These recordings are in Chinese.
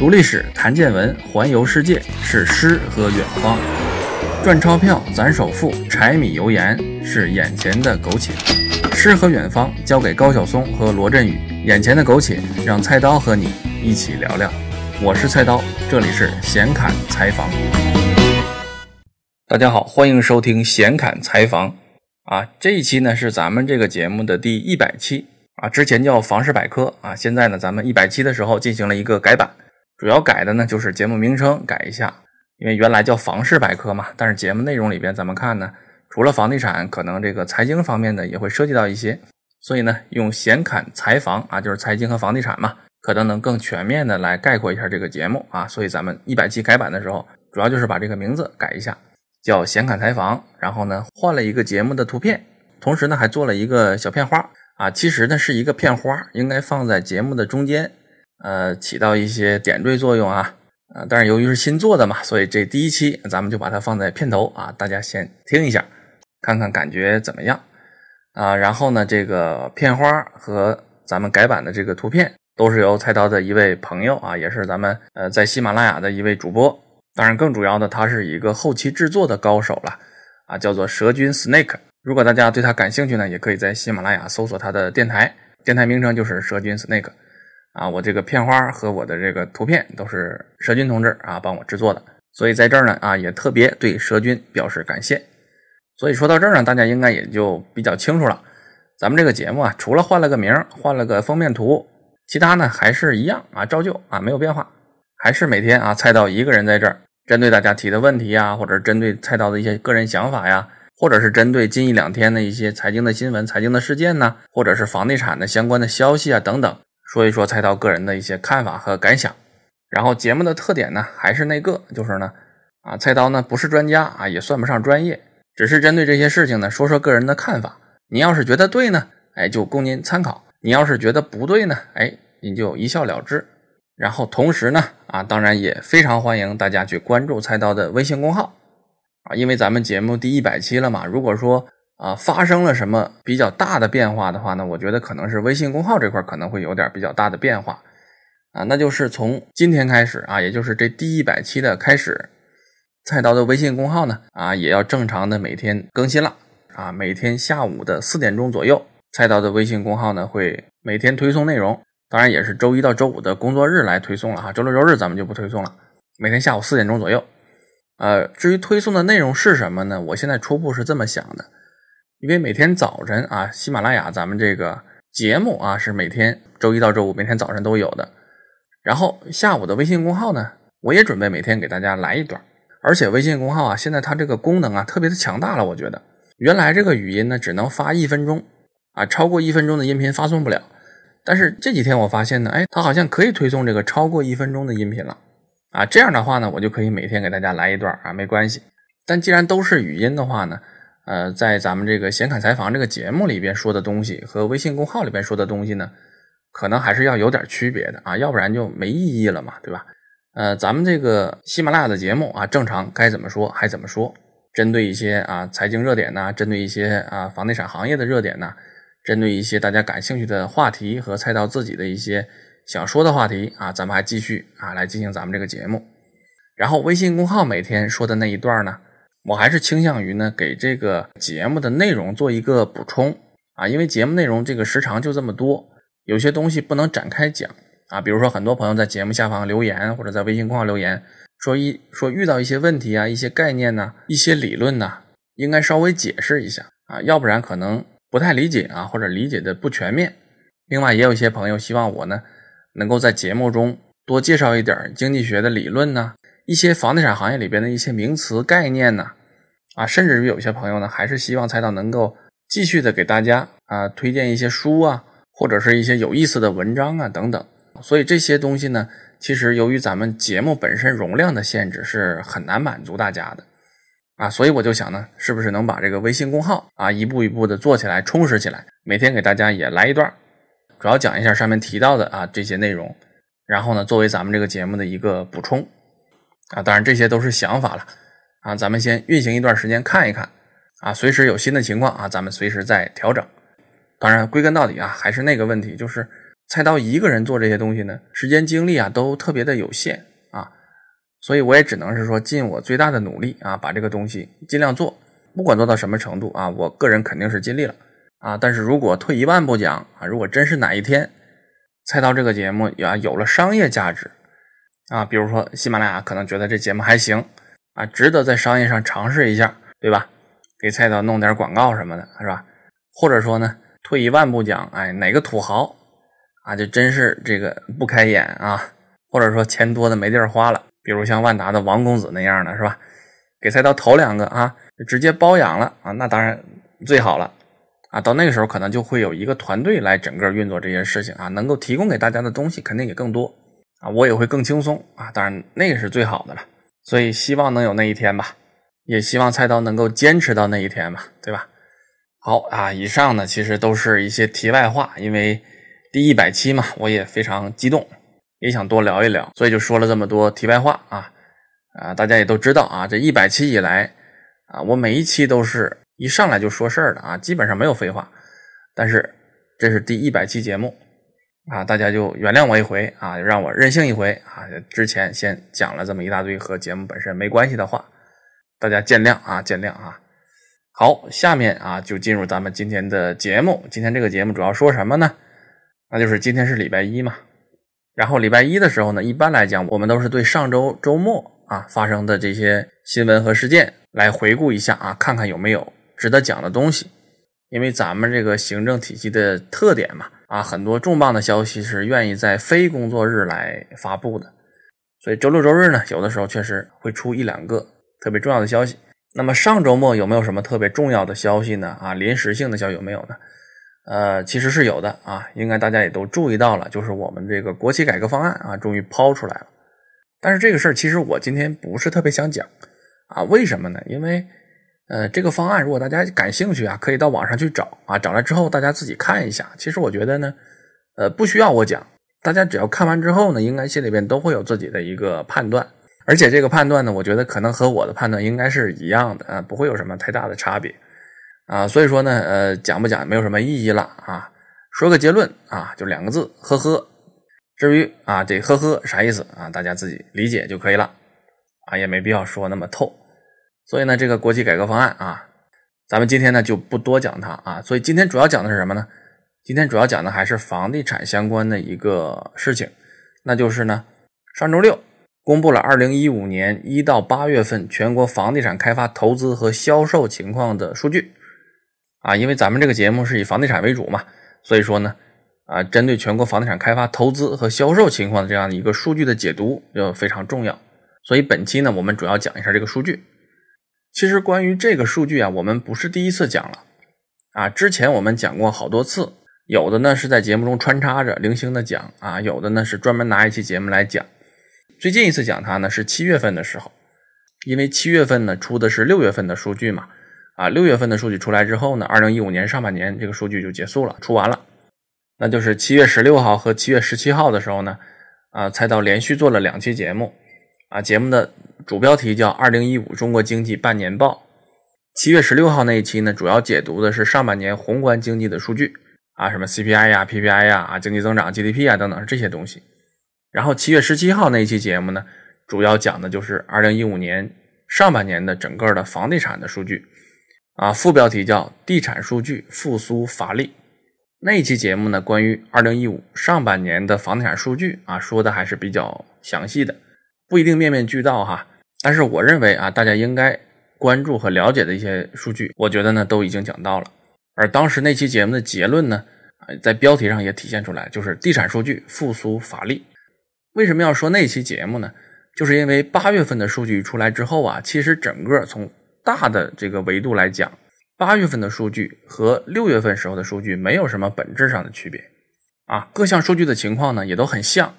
读历史，谈见闻，环游世界，是诗和远方；赚钞票，攒首付，柴米油盐，是眼前的苟且。诗和远方，交给高晓松和罗振宇。眼前的苟且，让菜刀和你一起聊聊。我是菜刀，这里是闲侃采访。大家好，欢迎收听闲侃采访。啊，这一期呢是咱们这个节目的第一百期啊，之前叫房事百科啊，现在呢咱们一百期的时候进行了一个改版。主要改的呢，就是节目名称改一下，因为原来叫房事百科嘛，但是节目内容里边咱们看呢，除了房地产，可能这个财经方面的也会涉及到一些，所以呢，用闲侃财房啊，就是财经和房地产嘛，可能能更全面的来概括一下这个节目啊，所以咱们一百期改版的时候，主要就是把这个名字改一下，叫闲侃财房，然后呢，换了一个节目的图片，同时呢，还做了一个小片花啊，其实呢是一个片花，应该放在节目的中间。呃，起到一些点缀作用啊，啊，但是由于是新做的嘛，所以这第一期咱们就把它放在片头啊，大家先听一下，看看感觉怎么样啊。然后呢，这个片花和咱们改版的这个图片都是由菜刀的一位朋友啊，也是咱们呃在喜马拉雅的一位主播，当然更主要的他是一个后期制作的高手了啊，叫做蛇君 Snake。如果大家对他感兴趣呢，也可以在喜马拉雅搜索他的电台，电台名称就是蛇君 Snake。啊，我这个片花和我的这个图片都是蛇君同志啊帮我制作的，所以在这儿呢啊也特别对蛇君表示感谢。所以说到这儿呢，大家应该也就比较清楚了。咱们这个节目啊，除了换了个名，换了个封面图，其他呢还是一样啊，照旧啊，没有变化，还是每天啊菜刀一个人在这儿，针对大家提的问题呀，或者针对菜刀的一些个人想法呀，或者是针对近一两天的一些财经的新闻、财经的事件呢，或者是房地产的相关的消息啊等等。说一说菜刀个人的一些看法和感想，然后节目的特点呢，还是那个，就是呢，啊，菜刀呢不是专家啊，也算不上专业，只是针对这些事情呢，说说个人的看法。您要是觉得对呢，哎，就供您参考；你要是觉得不对呢，哎，您就一笑了之。然后同时呢，啊，当然也非常欢迎大家去关注菜刀的微信公号，啊，因为咱们节目第一百期了嘛，如果说。啊，发生了什么比较大的变化的话呢？我觉得可能是微信公号这块可能会有点比较大的变化啊，那就是从今天开始啊，也就是这第一百期的开始，菜刀的微信公号呢啊也要正常的每天更新了啊，每天下午的四点钟左右，菜刀的微信公号呢会每天推送内容，当然也是周一到周五的工作日来推送了哈，周六周日咱们就不推送了，每天下午四点钟左右。呃，至于推送的内容是什么呢？我现在初步是这么想的。因为每天早晨啊，喜马拉雅咱们这个节目啊是每天周一到周五每天早晨都有的。然后下午的微信公号呢，我也准备每天给大家来一段。而且微信公号啊，现在它这个功能啊特别的强大了，我觉得原来这个语音呢只能发一分钟啊，超过一分钟的音频发送不了。但是这几天我发现呢，哎，它好像可以推送这个超过一分钟的音频了啊。这样的话呢，我就可以每天给大家来一段啊，没关系。但既然都是语音的话呢，呃，在咱们这个闲侃采访这个节目里边说的东西和微信公号里边说的东西呢，可能还是要有点区别的啊，要不然就没意义了嘛，对吧？呃，咱们这个喜马拉雅的节目啊，正常该怎么说还怎么说，针对一些啊财经热点呐，针对一些啊房地产行业的热点呐，针对一些大家感兴趣的话题和菜刀自己的一些想说的话题啊，咱们还继续啊来进行咱们这个节目。然后微信公号每天说的那一段呢？我还是倾向于呢，给这个节目的内容做一个补充啊，因为节目内容这个时长就这么多，有些东西不能展开讲啊。比如说，很多朋友在节目下方留言，或者在微信公号留言，说一说遇到一些问题啊，一些概念呢，一些理论呢，应该稍微解释一下啊，要不然可能不太理解啊，或者理解的不全面。另外，也有一些朋友希望我呢，能够在节目中多介绍一点经济学的理论呢。一些房地产行业里边的一些名词概念呢，啊，甚至于有些朋友呢，还是希望菜刀能够继续的给大家啊推荐一些书啊，或者是一些有意思的文章啊等等。所以这些东西呢，其实由于咱们节目本身容量的限制，是很难满足大家的啊。所以我就想呢，是不是能把这个微信公号啊一步一步的做起来，充实起来，每天给大家也来一段，主要讲一下上面提到的啊这些内容，然后呢，作为咱们这个节目的一个补充。啊，当然这些都是想法了啊，咱们先运行一段时间看一看啊，随时有新的情况啊，咱们随时再调整。当然，归根到底啊，还是那个问题，就是菜刀一个人做这些东西呢，时间精力啊都特别的有限啊，所以我也只能是说尽我最大的努力啊，把这个东西尽量做，不管做到什么程度啊，我个人肯定是尽力了啊。但是如果退一万步讲啊，如果真是哪一天菜刀这个节目呀有了商业价值啊，比如说喜马拉雅可能觉得这节目还行啊，值得在商业上尝试一下，对吧？给菜刀弄点广告什么的，是吧？或者说呢，退一万步讲，哎，哪个土豪？啊，就真是这个不开眼啊，或者说钱多的没地儿花了，比如像万达的王公子那样的是吧？给菜刀投两个啊，直接包养了啊，那当然最好了啊。到那个时候可能就会有一个团队来整个运作这些事情啊，能够提供给大家的东西肯定也更多啊，我也会更轻松啊。当然那个是最好的了，所以希望能有那一天吧，也希望菜刀能够坚持到那一天吧，对吧？好啊，以上呢其实都是一些题外话，因为。第一百期嘛，我也非常激动，也想多聊一聊，所以就说了这么多题外话啊啊！大家也都知道啊，这一百期以来啊，我每一期都是一上来就说事儿的啊，基本上没有废话。但是这是第一百期节目啊，大家就原谅我一回啊，让我任性一回啊。之前先讲了这么一大堆和节目本身没关系的话，大家见谅啊，见谅啊。好，下面啊就进入咱们今天的节目。今天这个节目主要说什么呢？那就是今天是礼拜一嘛，然后礼拜一的时候呢，一般来讲，我们都是对上周周末啊发生的这些新闻和事件来回顾一下啊，看看有没有值得讲的东西。因为咱们这个行政体系的特点嘛，啊，很多重磅的消息是愿意在非工作日来发布的，所以周六周日呢，有的时候确实会出一两个特别重要的消息。那么上周末有没有什么特别重要的消息呢？啊，临时性的消息有没有呢？呃，其实是有的啊，应该大家也都注意到了，就是我们这个国企改革方案啊，终于抛出来了。但是这个事儿其实我今天不是特别想讲啊，为什么呢？因为呃，这个方案如果大家感兴趣啊，可以到网上去找啊，找来之后大家自己看一下。其实我觉得呢，呃，不需要我讲，大家只要看完之后呢，应该心里边都会有自己的一个判断，而且这个判断呢，我觉得可能和我的判断应该是一样的啊，不会有什么太大的差别。啊，所以说呢，呃，讲不讲没有什么意义了啊。说个结论啊，就两个字，呵呵。至于啊，这呵呵啥意思啊，大家自己理解就可以了啊，也没必要说那么透。所以呢，这个国企改革方案啊，咱们今天呢就不多讲它啊。所以今天主要讲的是什么呢？今天主要讲的还是房地产相关的一个事情，那就是呢，上周六公布了二零一五年一到八月份全国房地产开发投资和销售情况的数据。啊，因为咱们这个节目是以房地产为主嘛，所以说呢，啊，针对全国房地产开发投资和销售情况的这样的一个数据的解读就非常重要。所以本期呢，我们主要讲一下这个数据。其实关于这个数据啊，我们不是第一次讲了，啊，之前我们讲过好多次，有的呢是在节目中穿插着零星的讲，啊，有的呢是专门拿一期节目来讲。最近一次讲它呢是七月份的时候，因为七月份呢出的是六月份的数据嘛。啊，六月份的数据出来之后呢，二零一五年上半年这个数据就结束了，出完了。那就是七月十六号和七月十七号的时候呢，啊，菜刀连续做了两期节目，啊，节目的主标题叫《二零一五中国经济半年报》。七月十六号那一期呢，主要解读的是上半年宏观经济的数据，啊，什么 CPI 呀、PPI 呀、啊经济增长、GDP 啊等等这些东西。然后七月十七号那一期节目呢，主要讲的就是二零一五年上半年的整个的房地产的数据。啊，副标题叫“地产数据复苏乏力”。那一期节目呢，关于二零一五上半年的房地产数据啊，说的还是比较详细的，不一定面面俱到哈。但是我认为啊，大家应该关注和了解的一些数据，我觉得呢都已经讲到了。而当时那期节目的结论呢，在标题上也体现出来，就是地产数据复苏乏力。为什么要说那期节目呢？就是因为八月份的数据出来之后啊，其实整个从大的这个维度来讲，八月份的数据和六月份时候的数据没有什么本质上的区别啊，各项数据的情况呢也都很像。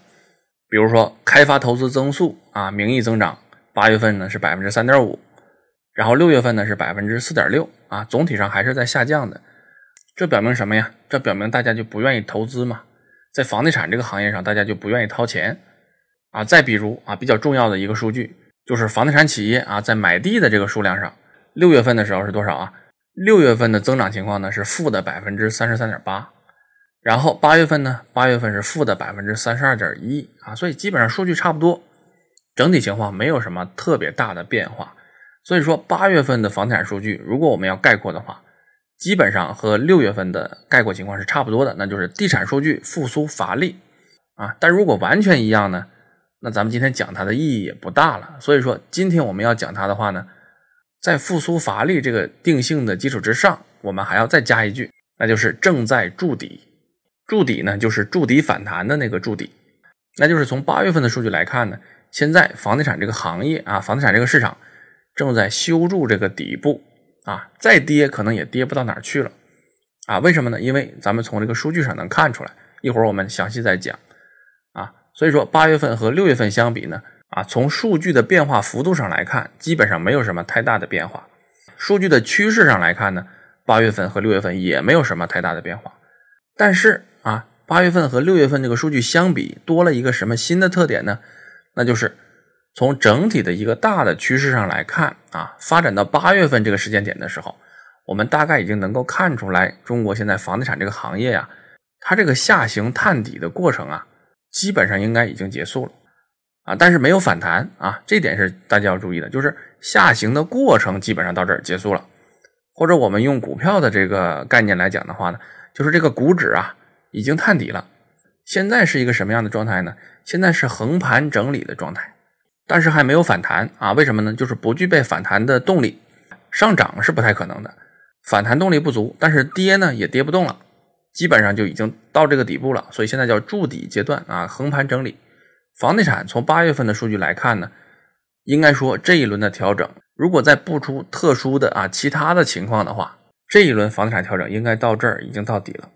比如说开发投资增速啊，名义增长，八月份呢是百分之三点五，然后六月份呢是百分之四点六啊，总体上还是在下降的。这表明什么呀？这表明大家就不愿意投资嘛，在房地产这个行业上，大家就不愿意掏钱啊。再比如啊，比较重要的一个数据。就是房地产企业啊，在买地的这个数量上，六月份的时候是多少啊？六月份的增长情况呢是负的百分之三十三点八，然后八月份呢，八月份是负的百分之三十二点一啊，所以基本上数据差不多，整体情况没有什么特别大的变化。所以说八月份的房地产数据，如果我们要概括的话，基本上和六月份的概括情况是差不多的，那就是地产数据复苏乏力啊。但如果完全一样呢，那咱们今天讲它的意义也不大了。所以说今天我们要讲它的话呢，在复苏乏力这个定性的基础之上，我们还要再加一句，那就是正在筑底。筑底呢，就是筑底反弹的那个筑底，那就是从八月份的数据来看呢，现在房地产这个行业啊，房地产这个市场正在修筑这个底部啊，再跌可能也跌不到哪儿去了啊？为什么呢？因为咱们从这个数据上能看出来，一会儿我们详细再讲啊。所以说八月份和六月份相比呢，啊，从数据的变化幅度上来看，基本上没有什么太大的变化。数据的趋势上来看呢，八月份和六月份也没有什么太大的变化，但是。啊，八月份和六月份这个数据相比，多了一个什么新的特点呢？那就是从整体的一个大的趋势上来看啊，发展到八月份这个时间点的时候，我们大概已经能够看出来，中国现在房地产这个行业呀，它这个下行探底的过程啊，基本上应该已经结束了啊，但是没有反弹啊，这点是大家要注意的，就是下行的过程基本上到这儿结束了，或者我们用股票的这个概念来讲的话呢，就是这个股指啊。已经探底了，现在是一个什么样的状态呢？现在是横盘整理的状态，但是还没有反弹啊？为什么呢？就是不具备反弹的动力，上涨是不太可能的，反弹动力不足，但是跌呢也跌不动了，基本上就已经到这个底部了，所以现在叫筑底阶段啊，横盘整理。房地产从八月份的数据来看呢，应该说这一轮的调整，如果再不出特殊的啊其他的情况的话，这一轮房地产调整应该到这儿已经到底了。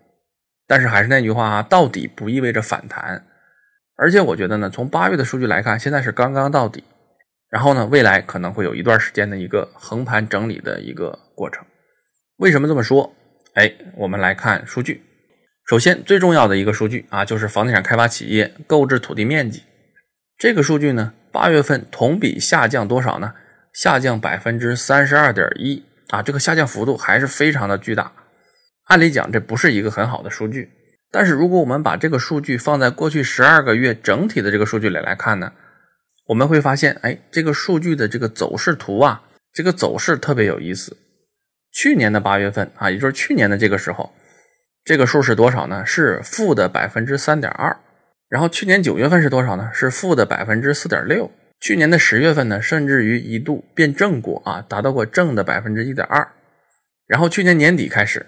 但是还是那句话啊，到底不意味着反弹，而且我觉得呢，从八月的数据来看，现在是刚刚到底，然后呢，未来可能会有一段时间的一个横盘整理的一个过程。为什么这么说？哎，我们来看数据。首先最重要的一个数据啊，就是房地产开发企业购置土地面积这个数据呢，八月份同比下降多少呢？下降百分之三十二点一啊，这个下降幅度还是非常的巨大。按理讲，这不是一个很好的数据，但是如果我们把这个数据放在过去十二个月整体的这个数据里来看呢，我们会发现，哎，这个数据的这个走势图啊，这个走势特别有意思。去年的八月份啊，也就是去年的这个时候，这个数是多少呢？是负的百分之三点二。然后去年九月份是多少呢？是负的百分之四点六。去年的十月份呢，甚至于一度变正过啊，达到过正的百分之一点二。然后去年年底开始。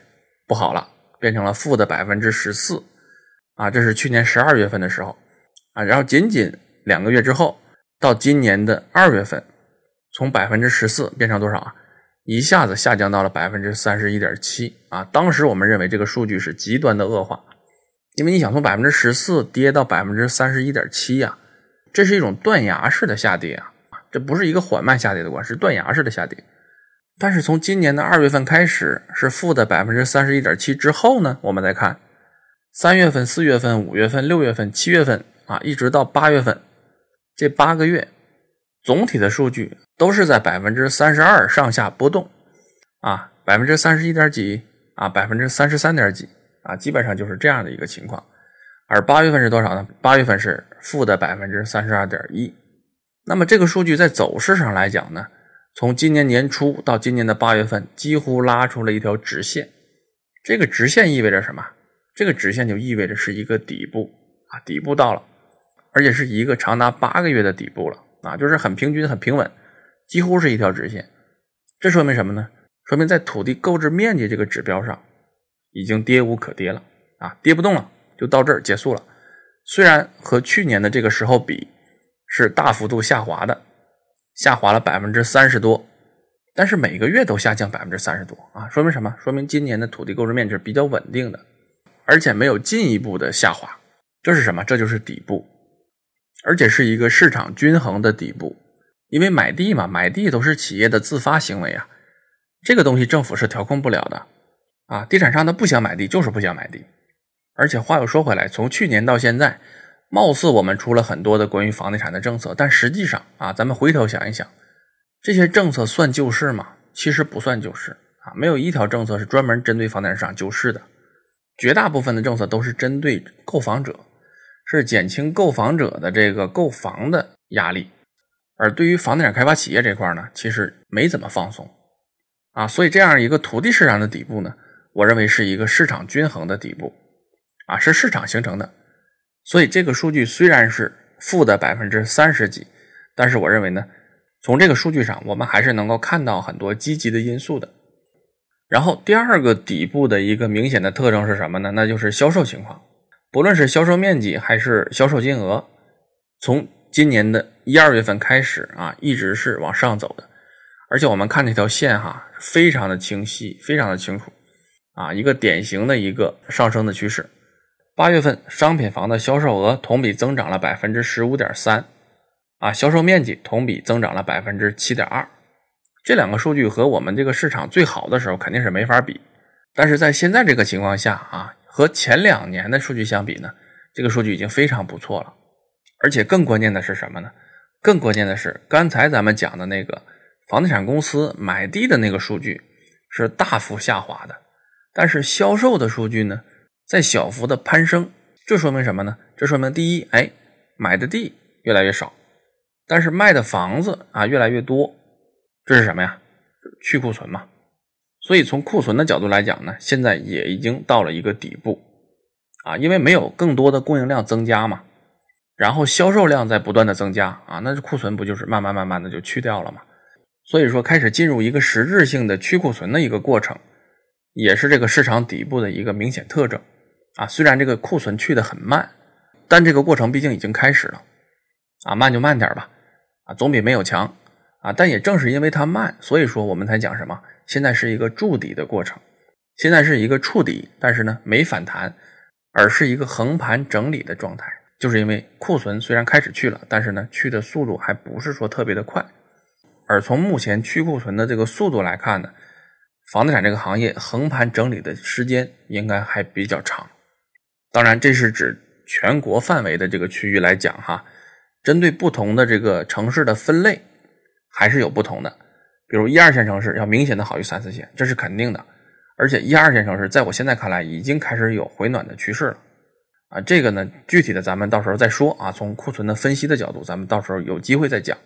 不好了，变成了负的百分之十四，啊，这是去年十二月份的时候，啊，然后仅仅两个月之后，到今年的二月份，从百分之十四变成多少啊？一下子下降到了百分之三十一点七，啊，当时我们认为这个数据是极端的恶化，因为你想从百分之十四跌到百分之三十一点七呀，这是一种断崖式的下跌啊，这不是一个缓慢下跌的过程，是断崖式的下跌。但是从今年的二月份开始是负的百分之三十一点七之后呢，我们再看三月份、四月份、五月份、六月份、七月份啊，一直到八月份这八个月，总体的数据都是在百分之三十二上下波动啊，百分之三十一点几啊，百分之三十三点几啊，基本上就是这样的一个情况。而八月份是多少呢？八月份是负的百分之三十二点一。那么这个数据在走势上来讲呢？从今年年初到今年的八月份，几乎拉出了一条直线。这个直线意味着什么？这个直线就意味着是一个底部啊，底部到了，而且是一个长达八个月的底部了啊，就是很平均、很平稳，几乎是一条直线。这说明什么呢？说明在土地购置面积这个指标上，已经跌无可跌了啊，跌不动了，就到这儿结束了。虽然和去年的这个时候比，是大幅度下滑的。下滑了百分之三十多，但是每个月都下降百分之三十多啊，说明什么？说明今年的土地购置面积是比较稳定的，而且没有进一步的下滑。这是什么？这就是底部，而且是一个市场均衡的底部。因为买地嘛，买地都是企业的自发行为啊，这个东西政府是调控不了的啊。地产商他不想买地，就是不想买地。而且话又说回来，从去年到现在。貌似我们出了很多的关于房地产的政策，但实际上啊，咱们回头想一想，这些政策算救市吗？其实不算救市啊，没有一条政策是专门针对房地产市场救市的。绝大部分的政策都是针对购房者，是减轻购房者的这个购房的压力，而对于房地产开发企业这块呢，其实没怎么放松啊。所以这样一个土地市场的底部呢，我认为是一个市场均衡的底部啊，是市场形成的。所以这个数据虽然是负的百分之三十几，但是我认为呢，从这个数据上，我们还是能够看到很多积极的因素的。然后第二个底部的一个明显的特征是什么呢？那就是销售情况，不论是销售面积还是销售金额，从今年的一二月份开始啊，一直是往上走的，而且我们看这条线哈，非常的清晰，非常的清楚啊，一个典型的一个上升的趋势。八月份商品房的销售额同比增长了百分之十五点三，啊，销售面积同比增长了百分之七点二。这两个数据和我们这个市场最好的时候肯定是没法比，但是在现在这个情况下啊，和前两年的数据相比呢，这个数据已经非常不错了。而且更关键的是什么呢？更关键的是刚才咱们讲的那个房地产公司买地的那个数据是大幅下滑的，但是销售的数据呢在小幅的攀升。这说明什么呢？这说明第一，哎，买的地越来越少，但是卖的房子啊越来越多。这是什么呀？去库存嘛。所以从库存的角度来讲呢，现在也已经到了一个底部啊，因为没有更多的供应量增加嘛，然后销售量在不断的增加啊，那这库存不就是慢慢慢慢的就去掉了吗？所以说开始进入一个实质性的去库存的一个过程，也是这个市场底部的一个明显特征啊。虽然这个库存去的很慢，但这个过程毕竟已经开始了啊，慢就慢点吧啊，总比没有强。啊，但也正是因为它慢，所以说我们才讲什么？现在是一个筑底的过程，现在是一个触底，但是呢没反弹，而是一个横盘整理的状态。就是因为库存虽然开始去了，但是呢去的速度还不是说特别的快。而从目前去库存的这个速度来看呢，房地产这个行业横盘整理的时间应该还比较长。当然，这是指全国范围的这个区域来讲哈，针对不同的这个城市的分类。还是有不同的，比如一二线城市要明显的好于三四线，这是肯定的。而且一二线城市在我现在看来已经开始有回暖的趋势了啊。这个呢，具体的咱们到时候再说啊。从库存的分析的角度，咱们到时候有机会再讲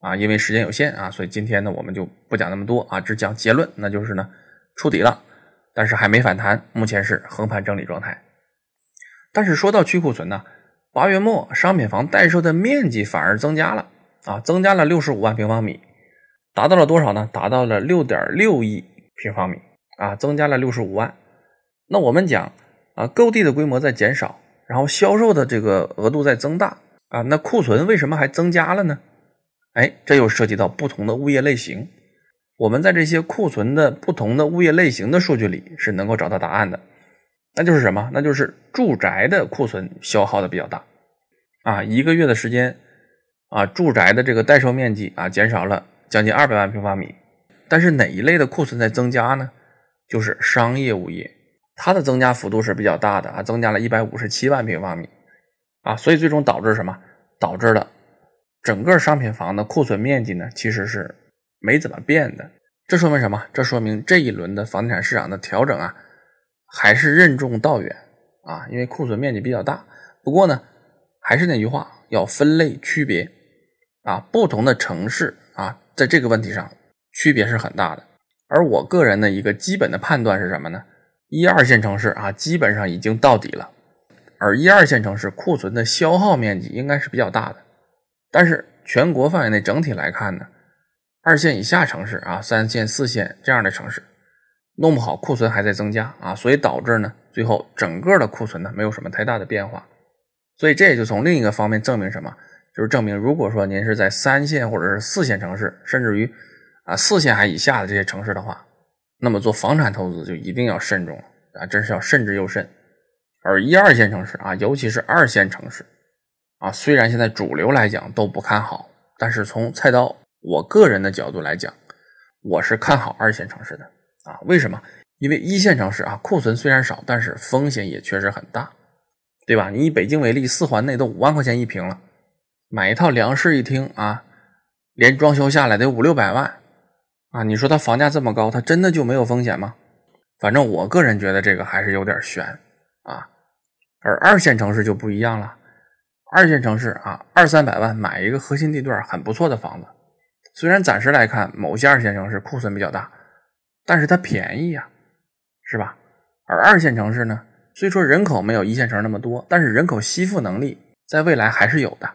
啊。因为时间有限啊，所以今天呢我们就不讲那么多啊，只讲结论，那就是呢触底了，但是还没反弹，目前是横盘整理状态。但是说到去库存呢，八月末商品房待售的面积反而增加了。啊，增加了六十五万平方米，达到了多少呢？达到了六点六亿平方米啊，增加了六十五万。那我们讲啊，购地的规模在减少，然后销售的这个额度在增大啊，那库存为什么还增加了呢？哎，这又涉及到不同的物业类型。我们在这些库存的不同的物业类型的数据里是能够找到答案的，那就是什么？那就是住宅的库存消耗的比较大啊，一个月的时间。啊，住宅的这个待售面积啊，减少了将近二百万平方米，但是哪一类的库存在增加呢？就是商业物业，它的增加幅度是比较大的啊，增加了一百五十七万平方米啊，所以最终导致什么？导致了整个商品房的库存面积呢，其实是没怎么变的。这说明什么？这说明这一轮的房地产市场的调整啊，还是任重道远啊，因为库存面积比较大。不过呢，还是那句话，要分类区别。啊，不同的城市啊，在这个问题上区别是很大的。而我个人的一个基本的判断是什么呢？一二线城市啊，基本上已经到底了，而一二线城市库存的消耗面积应该是比较大的。但是全国范围内整体来看呢，二线以下城市啊，三线、四线这样的城市，弄不好库存还在增加啊，所以导致呢，最后整个的库存呢没有什么太大的变化。所以这也就从另一个方面证明什么？就是证明，如果说您是在三线或者是四线城市，甚至于啊四线还以下的这些城市的话，那么做房产投资就一定要慎重了啊，真是要慎之又慎。而一二线城市啊，尤其是二线城市啊，虽然现在主流来讲都不看好，但是从菜刀我个人的角度来讲，我是看好二线城市的啊。为什么？因为一线城市啊库存虽然少，但是风险也确实很大，对吧？你以北京为例，四环内都五万块钱一平了。买一套两室一厅啊，连装修下来得五六百万啊！你说它房价这么高，它真的就没有风险吗？反正我个人觉得这个还是有点悬啊。而二线城市就不一样了，二线城市啊，二三百万买一个核心地段很不错的房子，虽然暂时来看某些二线城市库存比较大，但是它便宜呀，是吧？而二线城市呢，虽说人口没有一线城市那么多，但是人口吸附能力在未来还是有的。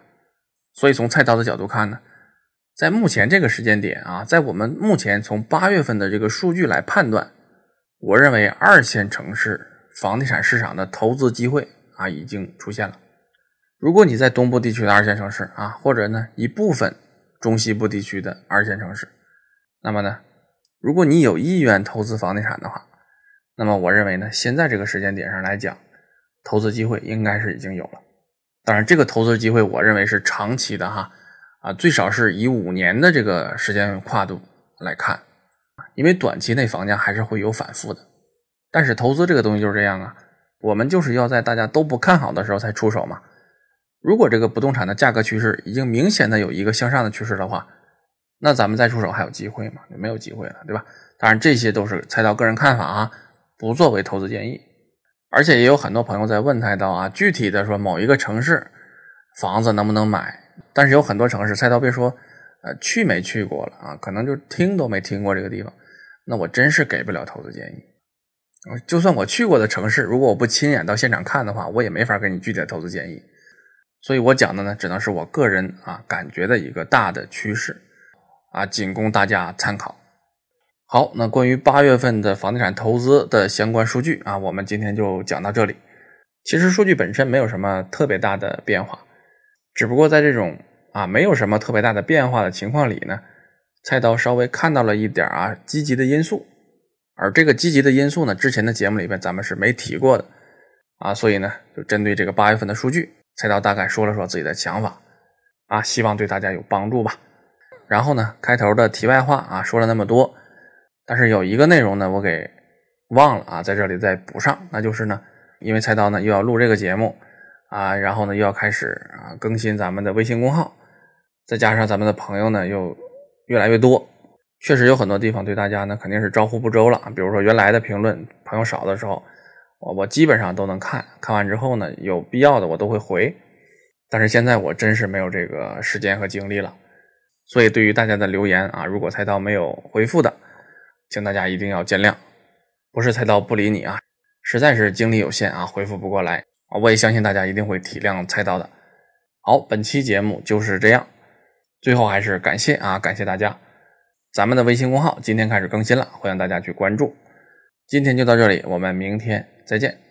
所以从菜刀的角度看呢，在目前这个时间点啊，在我们目前从八月份的这个数据来判断，我认为二线城市房地产市场的投资机会啊已经出现了。如果你在东部地区的二线城市啊，或者呢一部分中西部地区的二线城市，那么呢，如果你有意愿投资房地产的话，那么我认为呢，现在这个时间点上来讲，投资机会应该是已经有了。当然，这个投资机会，我认为是长期的哈，啊，最少是以五年的这个时间跨度来看，因为短期内房价还是会有反复的。但是投资这个东西就是这样啊，我们就是要在大家都不看好的时候才出手嘛。如果这个不动产的价格趋势已经明显的有一个向上的趋势的话，那咱们再出手还有机会吗？就没有机会了，对吧？当然，这些都是菜刀个人看法啊，不作为投资建议。而且也有很多朋友在问菜刀啊，具体的说某一个城市房子能不能买？但是有很多城市，菜刀别说，呃，去没去过了啊，可能就听都没听过这个地方，那我真是给不了投资建议。就算我去过的城市，如果我不亲眼到现场看的话，我也没法给你具体的投资建议。所以我讲的呢，只能是我个人啊感觉的一个大的趋势啊，仅供大家参考。好，那关于八月份的房地产投资的相关数据啊，我们今天就讲到这里。其实数据本身没有什么特别大的变化，只不过在这种啊没有什么特别大的变化的情况里呢，菜刀稍微看到了一点啊积极的因素。而这个积极的因素呢，之前的节目里边咱们是没提过的啊，所以呢，就针对这个八月份的数据，菜刀大概说了说自己的想法啊，希望对大家有帮助吧。然后呢，开头的题外话啊，说了那么多。但是有一个内容呢，我给忘了啊，在这里再补上，那就是呢，因为菜刀呢又要录这个节目啊，然后呢又要开始啊更新咱们的微信公号，再加上咱们的朋友呢又越来越多，确实有很多地方对大家呢肯定是招呼不周了。比如说原来的评论朋友少的时候，我我基本上都能看，看完之后呢有必要的我都会回，但是现在我真是没有这个时间和精力了，所以对于大家的留言啊，如果菜刀没有回复的。请大家一定要见谅，不是菜刀不理你啊，实在是精力有限啊，回复不过来啊。我也相信大家一定会体谅菜刀的。好，本期节目就是这样，最后还是感谢啊，感谢大家，咱们的微信公号今天开始更新了，欢迎大家去关注。今天就到这里，我们明天再见。